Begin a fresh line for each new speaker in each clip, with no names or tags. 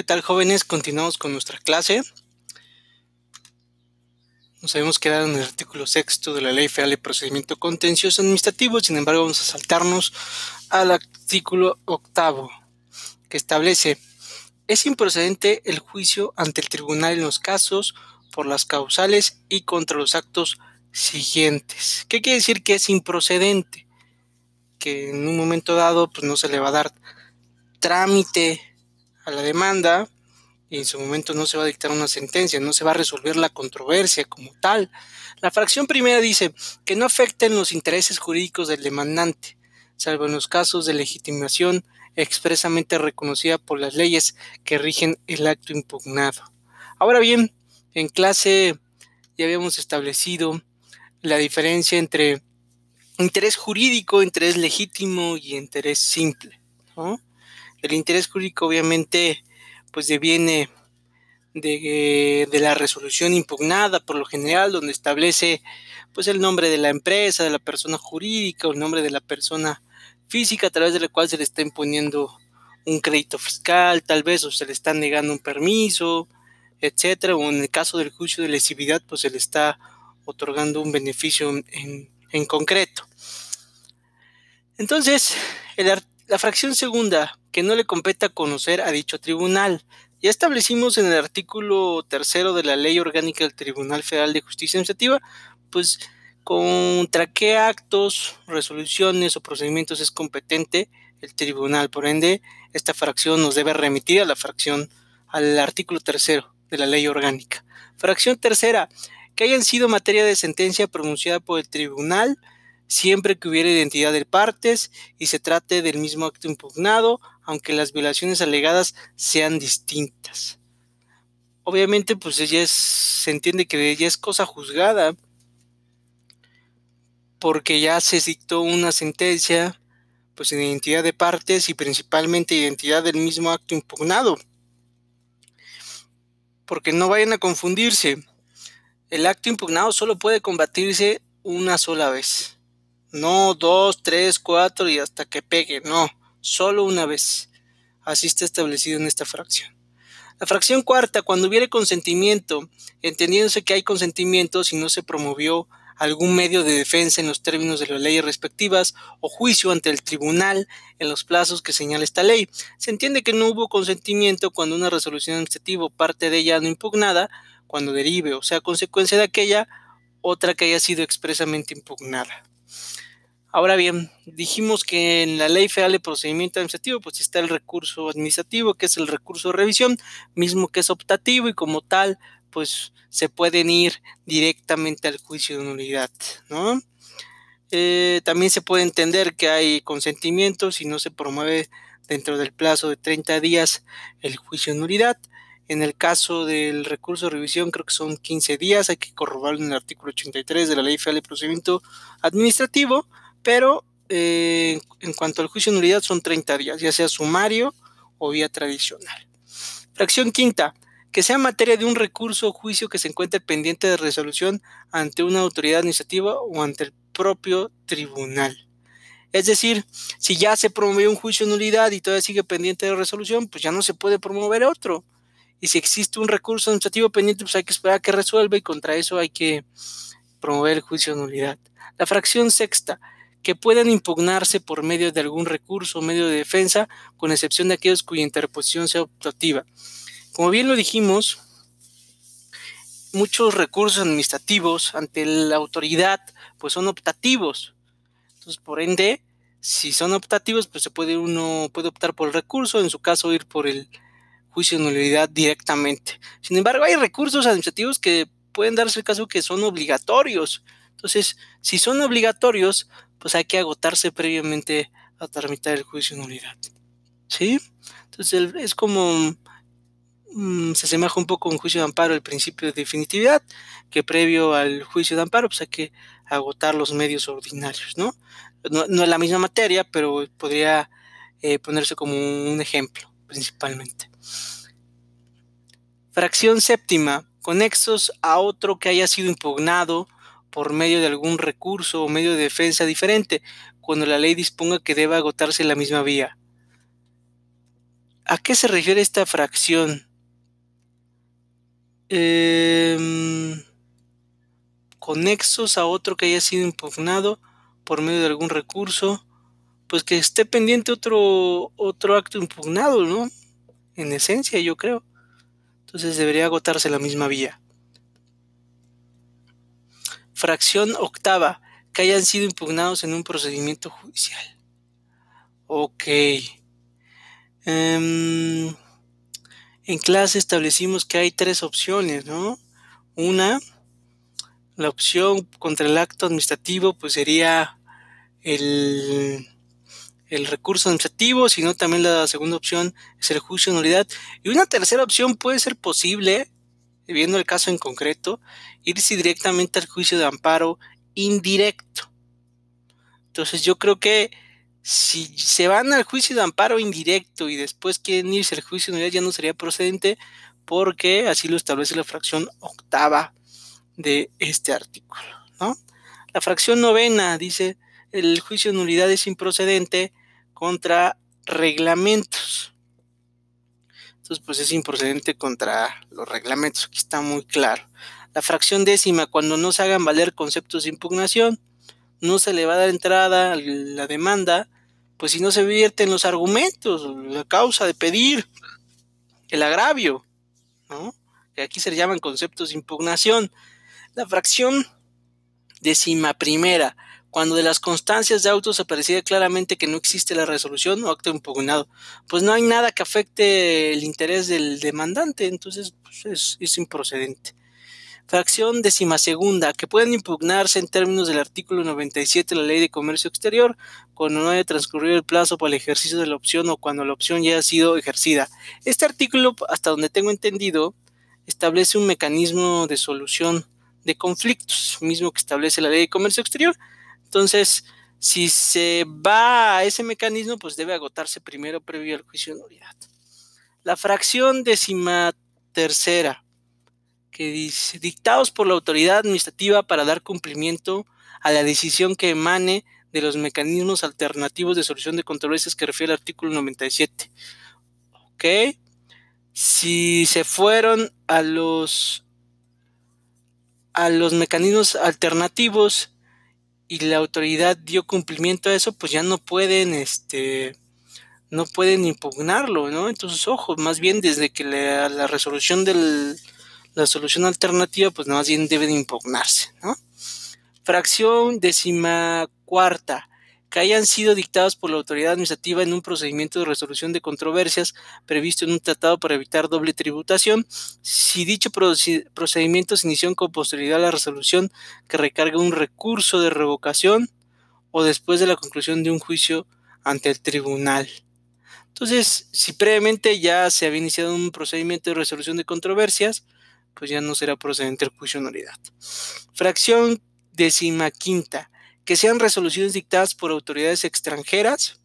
¿Qué tal jóvenes? Continuamos con nuestra clase. Nos habíamos quedado en el artículo sexto de la Ley Federal de Procedimiento Contencioso Administrativo, sin embargo vamos a saltarnos al artículo octavo, que establece, es improcedente el juicio ante el tribunal en los casos por las causales y contra los actos siguientes. ¿Qué quiere decir que es improcedente? Que en un momento dado pues no se le va a dar trámite a la demanda y en su momento no se va a dictar una sentencia, no se va a resolver la controversia como tal. La fracción primera dice que no afecten los intereses jurídicos del demandante, salvo en los casos de legitimación expresamente reconocida por las leyes que rigen el acto impugnado. Ahora bien, en clase ya habíamos establecido la diferencia entre interés jurídico, interés legítimo y interés simple. El interés jurídico obviamente pues deviene de, la resolución impugnada por lo general, donde establece pues el nombre de la empresa, de la persona jurídica o el nombre de la persona física a través de la cual se le está imponiendo un crédito fiscal, tal vez, o se le está negando un permiso, etcétera, o en el caso del juicio de lesividad, pues se le está otorgando un beneficio en, en concreto. Entonces, el, la fracción segunda, que no le compete conocer a dicho tribunal. Ya establecimos en el artículo tercero de la Ley Orgánica del Tribunal Federal de Justicia Administrativa, pues contra qué actos, resoluciones o procedimientos es competente el tribunal. Por ende, esta fracción nos debe remitir a la fracción, al artículo tercero de la Ley Orgánica. Fracción tercera, que hayan sido materia de sentencia pronunciada por el tribunal siempre que hubiera identidad de partes y se trate del mismo acto impugnado, aunque las violaciones alegadas sean distintas. Obviamente, pues ella es, se entiende que ella es cosa juzgada, porque ya se dictó una sentencia, pues en identidad de partes y principalmente identidad del mismo acto impugnado. Porque no vayan a confundirse, el acto impugnado solo puede combatirse una sola vez. No dos, tres, cuatro y hasta que pegue, no, solo una vez. Así está establecido en esta fracción. La fracción cuarta, cuando hubiere consentimiento, entendiéndose que hay consentimiento si no se promovió algún medio de defensa en los términos de las leyes respectivas o juicio ante el tribunal en los plazos que señala esta ley. Se entiende que no hubo consentimiento cuando una resolución administrativa o parte de ella no impugnada, cuando derive o sea consecuencia de aquella, otra que haya sido expresamente impugnada. Ahora bien, dijimos que en la Ley Federal de Procedimiento Administrativo pues está el recurso administrativo, que es el recurso de revisión, mismo que es optativo y como tal pues se pueden ir directamente al juicio de nulidad, ¿no? Eh, también se puede entender que hay consentimiento si no se promueve dentro del plazo de 30 días el juicio de nulidad. En el caso del recurso de revisión creo que son 15 días, hay que corroborarlo en el artículo 83 de la Ley Federal de Procedimiento Administrativo pero eh, en cuanto al juicio de nulidad son 30 días, ya sea sumario o vía tradicional. Fracción quinta, que sea materia de un recurso o juicio que se encuentre pendiente de resolución ante una autoridad administrativa o ante el propio tribunal. Es decir, si ya se promovió un juicio de nulidad y todavía sigue pendiente de resolución, pues ya no se puede promover otro. Y si existe un recurso administrativo pendiente, pues hay que esperar a que resuelva y contra eso hay que promover el juicio de nulidad. La fracción sexta, que puedan impugnarse por medio de algún recurso o medio de defensa, con excepción de aquellos cuya interposición sea optativa. Como bien lo dijimos, muchos recursos administrativos ante la autoridad pues son optativos. Entonces, por ende, si son optativos, pues se puede uno puede optar por el recurso, en su caso ir por el juicio de nulidad directamente. Sin embargo, hay recursos administrativos que pueden darse el caso que son obligatorios. Entonces, si son obligatorios, pues hay que agotarse previamente a tramitar el juicio de nulidad. ¿Sí? Entonces es como mm, se asemeja un poco a un juicio de amparo el principio de definitividad, que previo al juicio de amparo pues hay que agotar los medios ordinarios, ¿no? No, es la misma materia, pero podría eh, ponerse como un ejemplo, principalmente. Fracción séptima, conexos a otro que haya sido impugnado por medio de algún recurso o medio de defensa diferente, cuando la ley disponga que deba agotarse la misma vía. ¿A qué se refiere esta fracción? Em, conexos a otro que haya sido impugnado por medio de algún recurso, pues que esté pendiente otro, otro acto impugnado, ¿no? En esencia, yo creo. Entonces debería agotarse la misma vía. Fracción octava, que hayan sido impugnados en un procedimiento judicial. Ok. Em, en clase establecimos que hay tres opciones, ¿no? Una, la opción contra el acto administrativo, pues sería el, el recurso administrativo, sino también la segunda opción es el juicio de nulidad. Y una tercera opción puede ser posible, viendo el caso en concreto, irse directamente al juicio de amparo indirecto. Entonces yo creo que si se van al juicio de amparo indirecto y después quieren irse al juicio de nulidad ya no sería procedente porque así lo establece la fracción octava de este artículo. La fracción novena dice el juicio de nulidad es improcedente contra reglamentos. Entonces, pues es improcedente contra los reglamentos. Aquí está muy claro. La fracción décima, cuando no se hagan valer conceptos de impugnación, no se le va a dar entrada a la demanda, pues si no se vierten los argumentos, la causa de pedir, el agravio, ¿no? Que aquí se le llaman conceptos de impugnación. La fracción décima primera, cuando de las constancias de autos aparecía claramente que no existe la resolución o acto impugnado, pues no hay nada que afecte el interés del demandante, entonces pues, es, improcedente. Fracción segunda, que pueden impugnarse en términos del artículo 97 de la Ley de Comercio Exterior cuando no haya transcurrido el plazo para el ejercicio de la opción o cuando la opción ya ha sido ejercida. Este artículo, hasta donde tengo entendido, establece un mecanismo de solución de conflictos, mismo que establece la Ley de Comercio Exterior, entonces, si se va a ese mecanismo, pues debe agotarse primero previo al juicio de nulidad. La fracción décima tercera, que dice, dictados por la autoridad administrativa para dar cumplimiento a la decisión que emane de los mecanismos alternativos de solución de controversias que refiere el artículo 97. ¿Ok? Si se fueron a los a los mecanismos alternativos y la autoridad dio cumplimiento a eso, pues ya no pueden, este, no pueden impugnarlo, ¿no? Entonces, ojo, más bien desde que la, resolución de la solución alternativa, pues más bien deben impugnarse, ¿no? Fracción décima cuarta que hayan sido dictadas por la autoridad administrativa en un procedimiento de resolución de controversias previsto en un tratado para evitar doble tributación, si dicho procedimiento se inició con posterioridad a la resolución que recarga un recurso de revocación o después de la conclusión de un juicio ante el tribunal. Entonces, si previamente ya se había iniciado un procedimiento de resolución de controversias, pues ya no será procedente el juicio de nulidad. Fracción decimaquinta que sean resoluciones dictadas por autoridades extranjeras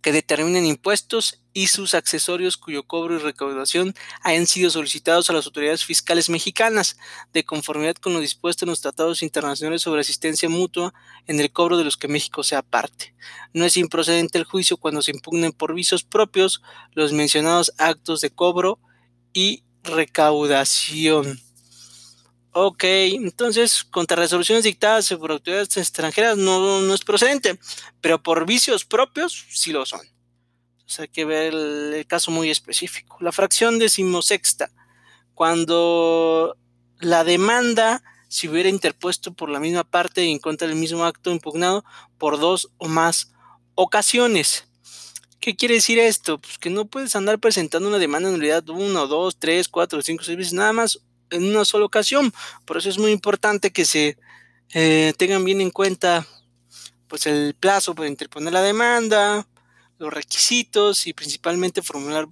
que determinen impuestos y sus accesorios cuyo cobro y recaudación hayan sido solicitados a las autoridades fiscales mexicanas, de conformidad con lo dispuesto en los tratados internacionales sobre asistencia mutua en el cobro de los que México sea parte. No es improcedente el juicio cuando se impugnen por visos propios los mencionados actos de cobro y recaudación. Ok, entonces, contra resoluciones dictadas por autoridades extranjeras no, no es procedente, pero por vicios propios sí lo son. Entonces hay que ver el, caso muy específico. La fracción decimosexta, cuando la demanda se hubiera interpuesto por la misma parte y en contra del mismo acto impugnado por dos o más ocasiones. ¿Qué quiere decir esto? Pues que no puedes andar presentando una demanda en unidad uno, dos, tres, cuatro, cinco, seis veces, nada más en una sola ocasión. Por eso es muy importante que se eh, tengan bien en cuenta pues el plazo para interponer la demanda, los requisitos y principalmente formular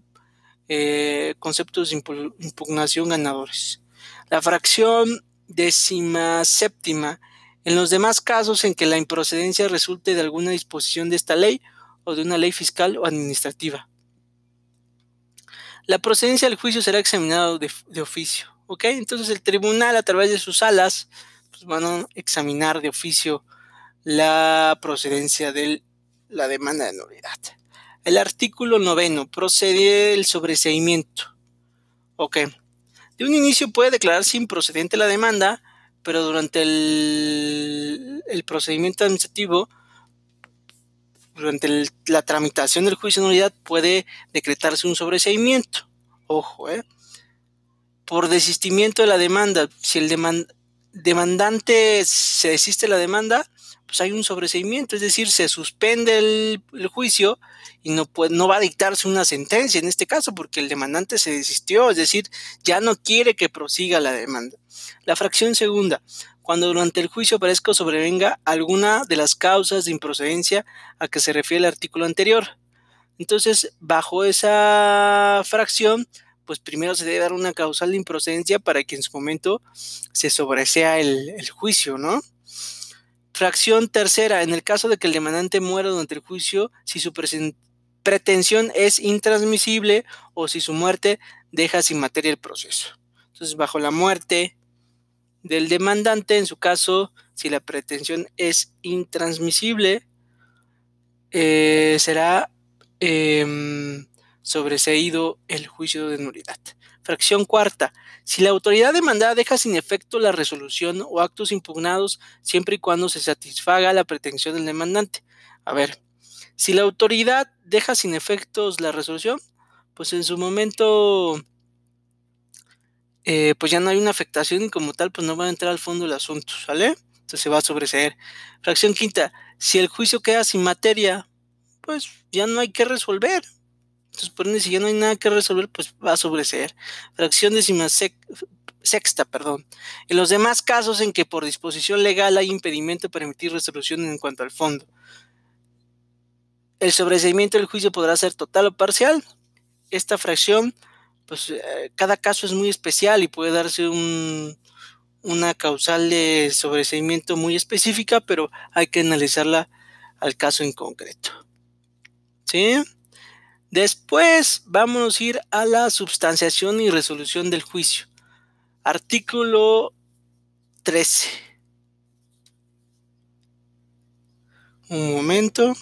eh, conceptos de impugnación ganadores. La fracción décima séptima. En los demás casos en que la improcedencia resulte de alguna disposición de esta ley o de una ley fiscal o administrativa. La procedencia del juicio será examinado de oficio. ¿Ok? Entonces el tribunal a través de sus salas pues, van a examinar de oficio la procedencia de la demanda de nulidad. El artículo noveno procede el sobreseimiento. Ok. De un inicio puede declararse improcedente la demanda, pero durante el, procedimiento administrativo, durante la tramitación del juicio de nulidad, puede decretarse un sobreseimiento. Ojo, ¿eh? Por desistimiento de la demanda, si el demandante se desiste la demanda, pues hay un sobreseimiento, es decir, se suspende el, juicio y no, puede, no va a dictarse una sentencia en este caso porque el demandante se desistió, es decir, ya no quiere que prosiga la demanda. La fracción segunda, cuando durante el juicio aparezca o sobrevenga alguna de las causas de improcedencia a que se refiere el artículo anterior. Entonces, bajo esa fracción, pues primero se debe dar una causal de improcedencia para que en su momento se sobresea el, juicio, ¿no? Fracción tercera, en el caso de que el demandante muera durante el juicio, si su pretensión es intransmisible o si su muerte deja sin materia el proceso. Entonces, bajo la muerte del demandante, en su caso, si la pretensión es intransmisible, eh, será em, sobreseído el juicio de nulidad. Fracción cuarta. Si la autoridad demandada deja sin efecto la resolución o actos impugnados siempre y cuando se satisfaga la pretensión del demandante. A ver, si la autoridad deja sin efectos la resolución, pues en su momento eh, pues ya no hay una afectación y como tal pues no va a entrar al fondo del asunto, ¿sale? Entonces se va a sobreseer. Fracción quinta, si el juicio queda sin materia, pues ya no hay que resolver. Entonces, por ende, si ya no hay nada que resolver, pues va a sobreseer. Fracción décima sexta, perdón. En los demás casos en que por disposición legal hay impedimento para emitir resolución en cuanto al fondo, el sobreseimiento del juicio podrá ser total o parcial. Esta fracción, pues eh, cada caso es muy especial y puede darse un, una causal de sobreseimiento muy específica, pero hay que analizarla al caso en concreto. ¿Sí? Después vamos a ir a la substanciación y resolución del juicio. Artículo 13. Un momento.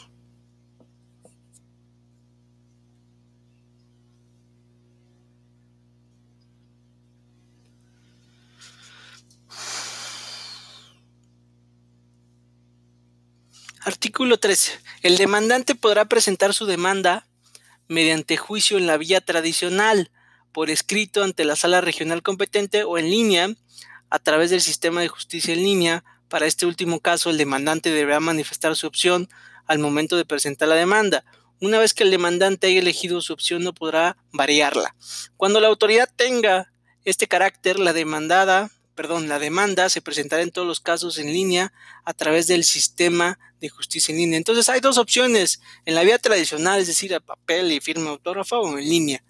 Artículo 13. El demandante podrá presentar su demanda mediante juicio en la vía tradicional, por escrito ante la sala regional competente o en línea, a través del sistema de justicia en línea. Para este último caso, el demandante deberá manifestar su opción al momento de presentar la demanda. Una vez que el demandante haya elegido su opción, no podrá variarla. Cuando la autoridad tenga este carácter, la demandada perdón, la demanda se presentará en todos los casos en línea a través del sistema de justicia en línea. Entonces hay dos opciones, en la vía tradicional, es decir, a papel y firma autógrafa o en línea.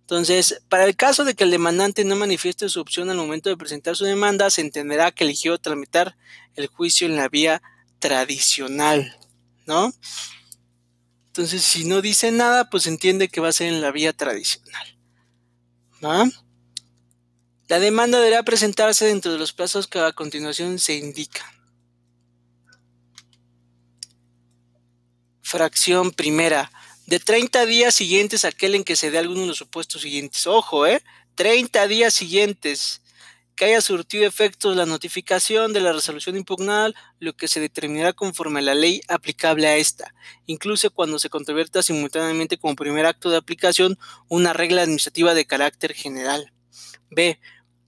Entonces, para el caso de que el demandante no manifieste su opción al momento de presentar su demanda, se entenderá que eligió tramitar el juicio en la vía tradicional, ¿no? Entonces, si no dice nada, pues entiende que va a ser en la vía tradicional. ¿no? La demanda deberá presentarse dentro de los plazos que a continuación se indican. Fracción primera. De 30 días siguientes aquel en que se dé alguno de los supuestos siguientes. Ojo, ¿eh? 30 días siguientes que haya surtido efectos la notificación de la resolución impugnada, lo que se determinará conforme a la ley aplicable a esta, incluso cuando se controverta simultáneamente como primer acto de aplicación una regla administrativa de carácter general. B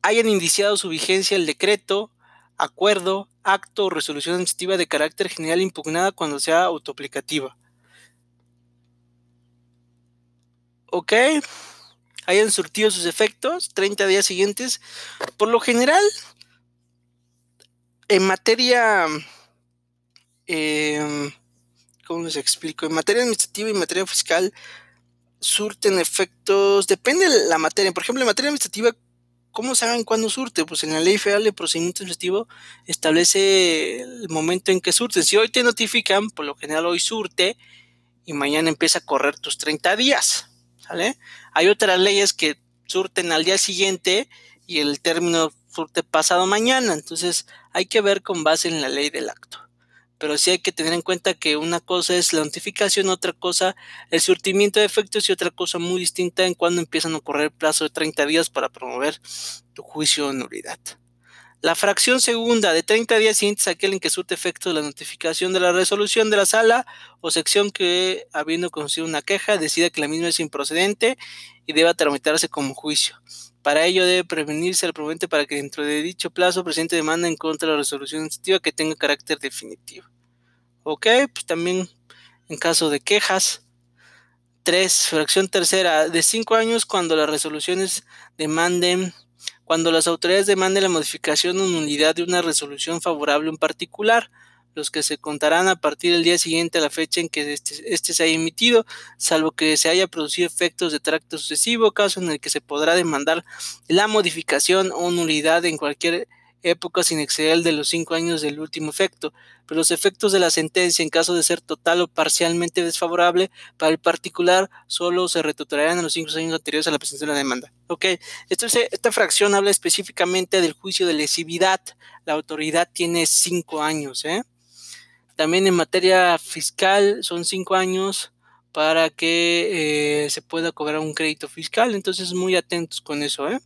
hayan indiciado su vigencia el decreto, acuerdo, acto o resolución administrativa de carácter general impugnada cuando sea autoaplicativa. ¿Ok? Hayan surtido sus efectos 30 días siguientes. Por lo general, en materia... Em, ¿Cómo les explico? En materia administrativa y materia fiscal surten efectos, depende de la materia. Por ejemplo, en materia administrativa ¿Cómo saben cuándo surte? Pues en la ley federal de procedimiento administrativo establece el momento en que surte. Si hoy te notifican, por lo general hoy surte y mañana empieza a correr tus 30 días. ¿Sale? Hay otras leyes que surten al día siguiente y el término surte pasado mañana. Entonces hay que ver con base en la ley del acto. Pero sí hay que tener en cuenta que una cosa es la notificación, otra cosa el surtimiento de efectos y otra cosa muy distinta en cuando empiezan a correr el plazo de 30 días para promover tu juicio de nulidad. La fracción segunda de 30 días siguientes aquel en que surte efecto la notificación de la resolución de la sala o sección que, habiendo conocido una queja, decida que la misma es improcedente y deba tramitarse como juicio. Para ello debe prevenirse al proponente para que dentro de dicho plazo presente demanda en contra de la resolución administrativa que tenga carácter definitivo. Ok, pues también en caso de quejas. 3. Fracción tercera, de 5 años cuando las resoluciones demanden cuando las autoridades demanden la modificación o nulidad de una resolución favorable en particular, los que se contarán a partir del día siguiente a la fecha en que este, este, se haya emitido, salvo que se haya producido efectos de tracto sucesivo, caso en el que se podrá demandar la modificación o nulidad en cualquier época sin exceder de los cinco años del último efecto, pero los efectos de la sentencia, en caso de ser total o parcialmente desfavorable para el particular, solo se retutorarán en los cinco años anteriores a la presentación de la demanda. Ok, esta fracción habla específicamente del juicio de lesividad. La autoridad tiene cinco años. ¿eh? También en materia fiscal son cinco años para que eh, se pueda cobrar un crédito fiscal. Entonces, muy atentos con eso. ¿eh?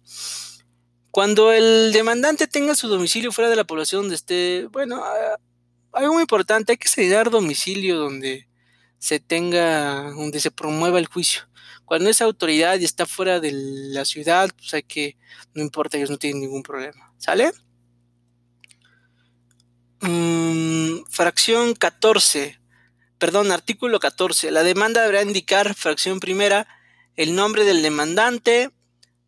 Cuando el demandante tenga su domicilio fuera de la población donde esté, bueno, algo muy importante, hay que señalar domicilio donde se tenga, donde se promueva el juicio. Cuando esa autoridad y está fuera de la ciudad, pues hay que, no importa, ellos no tienen ningún problema. ¿Sale? Mm, fracción 14, perdón, artículo 14. La demanda deberá indicar, fracción primera, el nombre del demandante,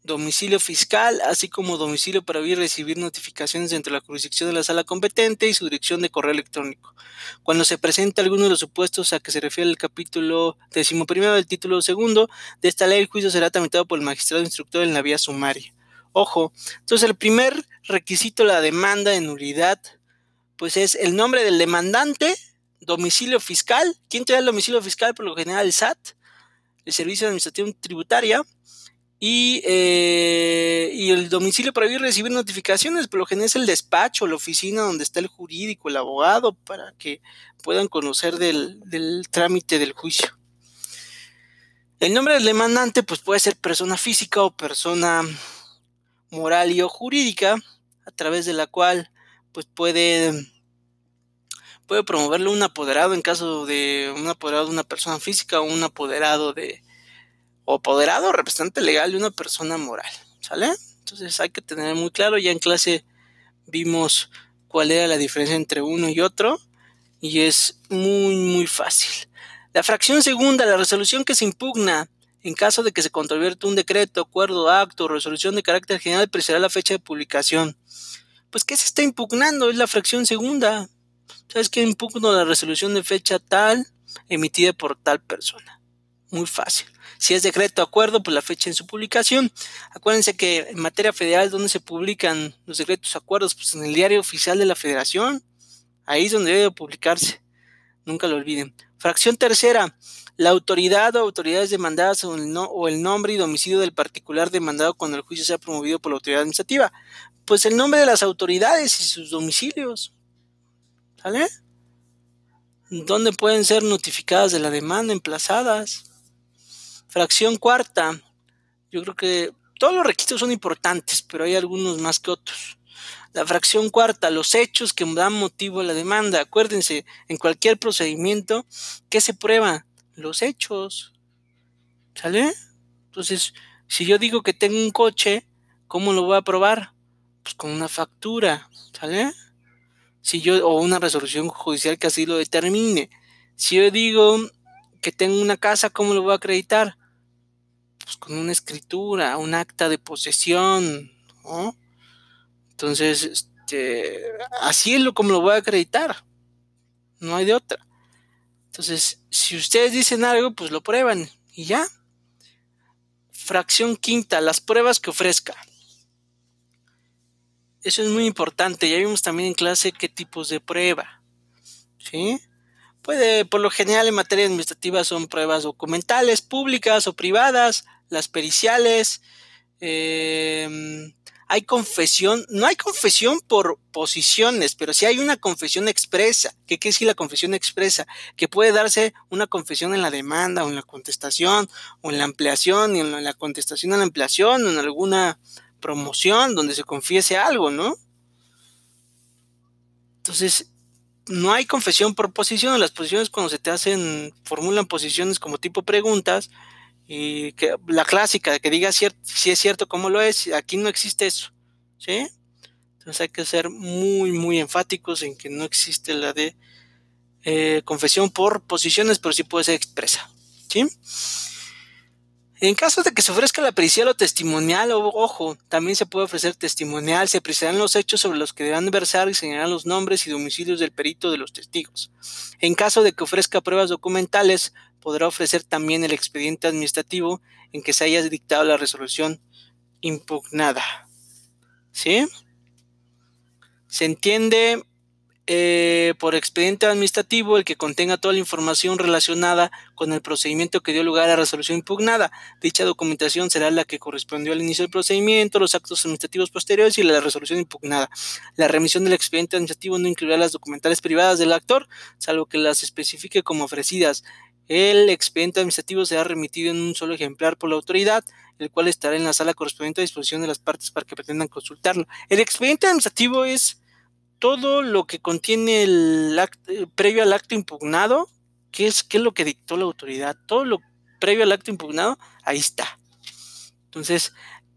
domicilio fiscal, así como domicilio para recibir notificaciones dentro de la jurisdicción de la sala competente y su dirección de correo electrónico. Cuando se presente alguno de los supuestos a que se refiere el capítulo decimoprimero del título segundo de esta ley, el juicio será tramitado por el magistrado instructor en la vía sumaria. Ojo, entonces el primer requisito la demanda de nulidad, pues es el nombre del demandante, domicilio fiscal. ¿Quién te da el domicilio fiscal? Por lo general el SAT, el Servicio de Administración Tributaria y, eh, y, el domicilio para ir recibir notificaciones, por lo general es el despacho, la oficina donde está el jurídico, el abogado, para que puedan conocer del, del trámite del juicio. El nombre del demandante pues puede ser persona física o persona moral y o jurídica, a través de la cual pues puede, puede promoverlo un apoderado en caso de un apoderado de una persona física o un apoderado de, o apoderado representante legal de una persona moral, ¿sale? Entonces hay que tener muy claro, ya en clase vimos cuál era la diferencia entre uno y otro y es muy muy fácil. La fracción segunda, la resolución que se impugna en caso de que se controvierta un decreto, acuerdo, acto o resolución de carácter general, precisará la fecha de publicación. Pues, ¿qué se está impugnando? Es la fracción segunda. ¿Sabes qué impugno la resolución de fecha tal emitida por tal persona? Muy fácil. Si es decreto acuerdo, pues la fecha en su publicación. Acuérdense que en materia federal, donde se publican los decretos acuerdos, pues en el diario oficial de la federación. Ahí es donde debe publicarse. Nunca lo olviden. Fracción tercera. La autoridad o autoridades demandadas o el, no, o el nombre y domicilio del particular demandado cuando el juicio sea promovido por la autoridad administrativa. Pues el nombre de las autoridades y sus domicilios. ¿Sale? ¿Dónde pueden ser notificadas de la demanda, emplazadas? Fracción cuarta. Yo creo que todos los requisitos son importantes, pero hay algunos más que otros. La fracción cuarta, los hechos que dan motivo a la demanda. Acuérdense, en cualquier procedimiento, ¿qué se prueba? Los hechos. ¿Sale? Entonces, si yo digo que tengo un coche, ¿cómo lo voy a probar? Pues con una factura, ¿sale? Si yo, o una resolución judicial que así lo determine. Si yo digo que tengo una casa, ¿cómo lo voy a acreditar? pues con una escritura, un acta de posesión, ¿no? Entonces, este, así es lo como lo voy a acreditar. No hay de otra. Entonces, si ustedes dicen algo, pues lo prueban y ya. Fracción quinta, las pruebas que ofrezca. Eso es muy importante. Ya vimos también en clase qué tipos de prueba. ¿Sí? Puede, por lo general en materia administrativa son pruebas documentales, públicas o privadas, las periciales, em, hay confesión, no hay confesión por posiciones, pero sí hay una confesión expresa. ¿Qué quiere decir la confesión expresa? Que puede darse una confesión en la demanda o en la contestación o en la ampliación y en la contestación a la ampliación o en alguna promoción donde se confiese algo, ¿no? Entonces, no hay confesión por posición. Las posiciones cuando se te hacen, formulan posiciones como tipo preguntas y que la clásica que diga si es cierto como lo es, aquí no existe eso, ¿sí? Entonces hay que ser muy, muy enfáticos en que no existe la de eh, confesión por posiciones, pero sí puede ser expresa, ¿sí? En caso de que se ofrezca la pericial o testimonial, ojo, también se puede ofrecer testimonial, se apreciarán los hechos sobre los que deberán versar y señalar los nombres y domicilios del perito de los testigos. En caso de que ofrezca pruebas documentales, podrá ofrecer también el expediente administrativo en que se haya dictado la resolución impugnada. ¿Sí? Se entiende eh, por expediente administrativo el que contenga toda la información relacionada con el procedimiento que dio lugar a la resolución impugnada. Dicha documentación será la que correspondió al inicio del procedimiento, los actos administrativos posteriores y la resolución impugnada. La remisión del expediente administrativo no incluirá las documentales privadas del actor, salvo que las especifique como ofrecidas. El expediente administrativo será remitido en un solo ejemplar por la autoridad, el cual estará en la sala correspondiente a disposición de las partes para que pretendan consultarlo. El expediente administrativo es todo lo que contiene el acto, previo al acto impugnado, que es, qué es lo que dictó la autoridad, todo lo previo al acto impugnado, ahí está. Entonces,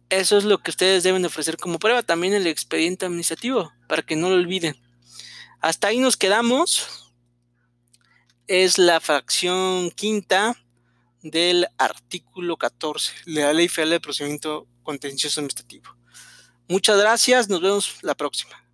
eso es lo que ustedes deben ofrecer como prueba, también el expediente administrativo, para que no lo olviden. Hasta ahí nos quedamos es la fracción quinta del artículo 14 de la Ley Federal de Procedimiento Contencioso Administrativo. Muchas gracias, nos vemos la próxima.